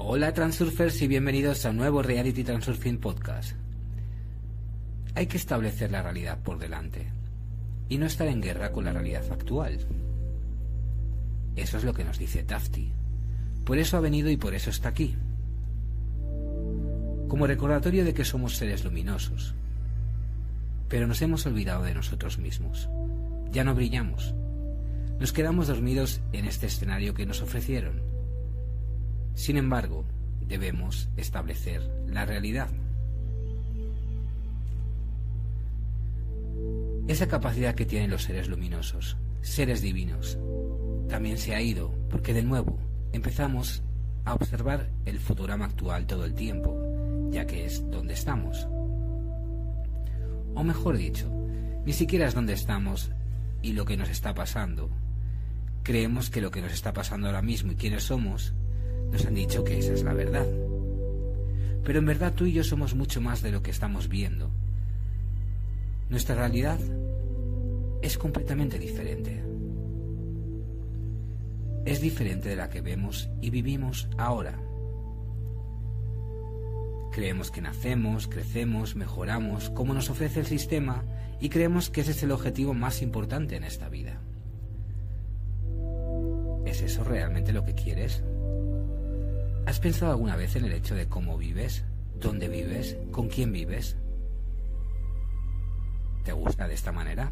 Hola Transurfers y bienvenidos a un nuevo Reality Transurfing Podcast. Hay que establecer la realidad por delante y no estar en guerra con la realidad actual. Eso es lo que nos dice Tafti. Por eso ha venido y por eso está aquí. Como recordatorio de que somos seres luminosos. Pero nos hemos olvidado de nosotros mismos. Ya no brillamos. Nos quedamos dormidos en este escenario que nos ofrecieron. Sin embargo, debemos establecer la realidad. Esa capacidad que tienen los seres luminosos, seres divinos, también se ha ido porque de nuevo empezamos a observar el fotograma actual todo el tiempo, ya que es donde estamos. O mejor dicho, ni siquiera es donde estamos y lo que nos está pasando. Creemos que lo que nos está pasando ahora mismo y quiénes somos, nos han dicho que esa es la verdad. Pero en verdad tú y yo somos mucho más de lo que estamos viendo. Nuestra realidad es completamente diferente. Es diferente de la que vemos y vivimos ahora. Creemos que nacemos, crecemos, mejoramos, como nos ofrece el sistema, y creemos que ese es el objetivo más importante en esta vida. ¿Es eso realmente lo que quieres? ¿Has pensado alguna vez en el hecho de cómo vives, dónde vives, con quién vives? ¿Te gusta de esta manera?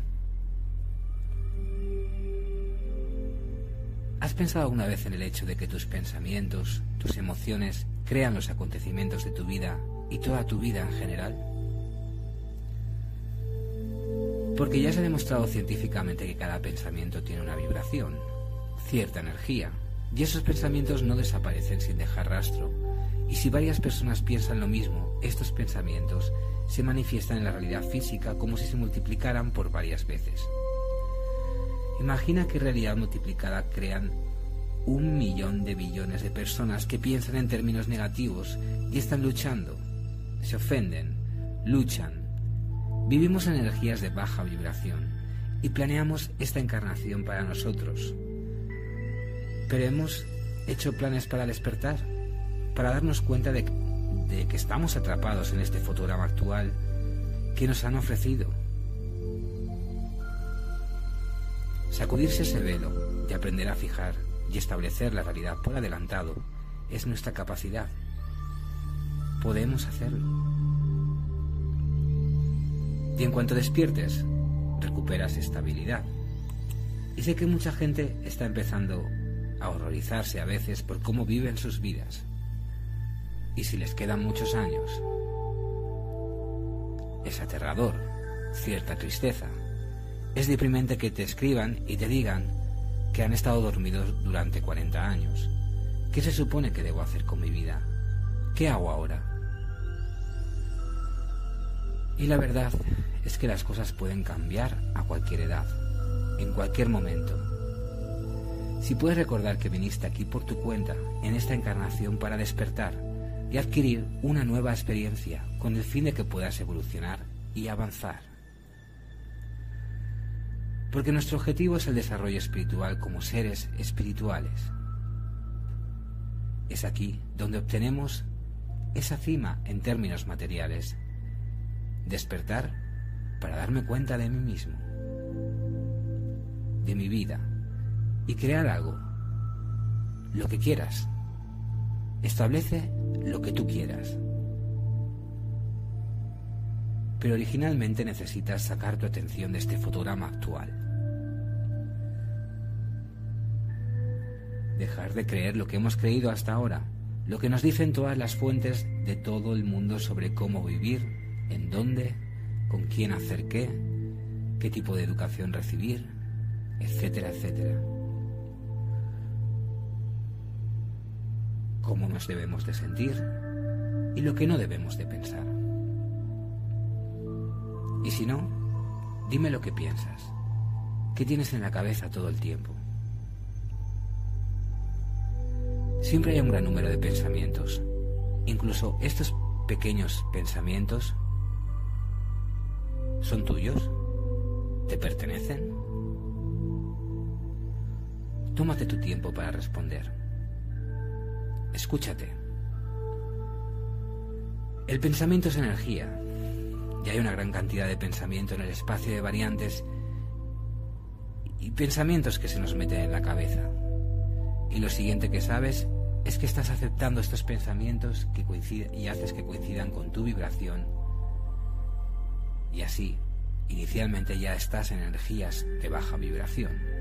¿Has pensado alguna vez en el hecho de que tus pensamientos, tus emociones crean los acontecimientos de tu vida y toda tu vida en general? Porque ya se ha demostrado científicamente que cada pensamiento tiene una vibración, cierta energía, y esos pensamientos no desaparecen sin dejar rastro. Y si varias personas piensan lo mismo, estos pensamientos se manifiestan en la realidad física como si se multiplicaran por varias veces. Imagina que realidad multiplicada crean un millón de billones de personas que piensan en términos negativos y están luchando, se ofenden, luchan. Vivimos en energías de baja vibración y planeamos esta encarnación para nosotros. Pero hemos hecho planes para despertar, para darnos cuenta de, de que estamos atrapados en este fotograma actual que nos han ofrecido Sacudirse ese velo y aprender a fijar y establecer la realidad por adelantado es nuestra capacidad. Podemos hacerlo. Y en cuanto despiertes, recuperas estabilidad. Y sé que mucha gente está empezando a horrorizarse a veces por cómo viven sus vidas. Y si les quedan muchos años, es aterrador, cierta tristeza, es deprimente que te escriban y te digan que han estado dormidos durante 40 años. ¿Qué se supone que debo hacer con mi vida? ¿Qué hago ahora? Y la verdad es que las cosas pueden cambiar a cualquier edad, en cualquier momento. Si puedes recordar que viniste aquí por tu cuenta, en esta encarnación, para despertar y adquirir una nueva experiencia con el fin de que puedas evolucionar y avanzar. Porque nuestro objetivo es el desarrollo espiritual como seres espirituales. Es aquí donde obtenemos esa cima en términos materiales, despertar para darme cuenta de mí mismo, de mi vida, y crear algo, lo que quieras. Establece lo que tú quieras. Pero originalmente necesitas sacar tu atención de este fotograma actual dejar de creer lo que hemos creído hasta ahora, lo que nos dicen todas las fuentes de todo el mundo sobre cómo vivir, en dónde, con quién hacer qué, qué tipo de educación recibir, etcétera, etcétera. Cómo nos debemos de sentir y lo que no debemos de pensar. Y si no, dime lo que piensas. ¿Qué tienes en la cabeza todo el tiempo? Siempre hay un gran número de pensamientos. Incluso estos pequeños pensamientos son tuyos, te pertenecen. Tómate tu tiempo para responder. Escúchate. El pensamiento es energía y hay una gran cantidad de pensamiento en el espacio de variantes y pensamientos que se nos meten en la cabeza. Y lo siguiente que sabes es que estás aceptando estos pensamientos que coinciden y haces que coincidan con tu vibración. Y así, inicialmente ya estás en energías de baja vibración.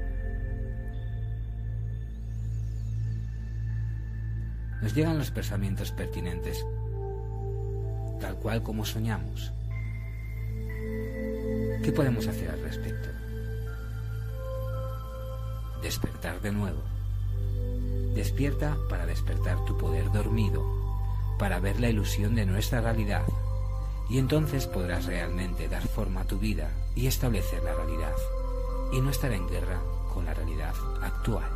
Nos llegan los pensamientos pertinentes, tal cual como soñamos. ¿Qué podemos hacer al respecto? Despertar de nuevo Despierta para despertar tu poder dormido, para ver la ilusión de nuestra realidad, y entonces podrás realmente dar forma a tu vida y establecer la realidad, y no estar en guerra con la realidad actual.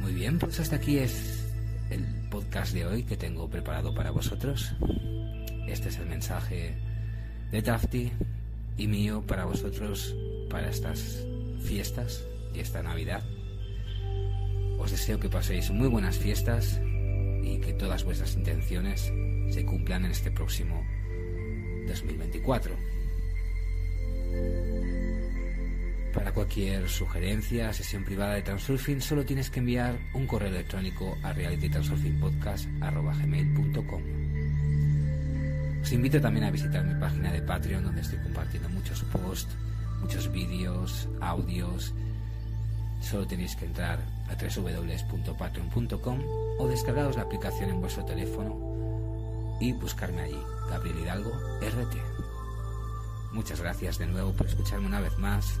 Muy bien, pues hasta aquí es el podcast de hoy que tengo preparado para vosotros. Este es el mensaje de Tafti y mío para vosotros para estas fiestas y esta Navidad. Os deseo que paséis muy buenas fiestas y que todas vuestras intenciones se cumplan en este próximo 2024. Para cualquier sugerencia, sesión privada de Transurfing, solo tienes que enviar un correo electrónico a realitytransurfingpodcast.com. Os invito también a visitar mi página de Patreon, donde estoy compartiendo muchos posts, muchos vídeos, audios Solo tenéis que entrar a www.patreon.com o descargaros la aplicación en vuestro teléfono y buscarme allí, Gabriel Hidalgo RT. Muchas gracias de nuevo por escucharme una vez más.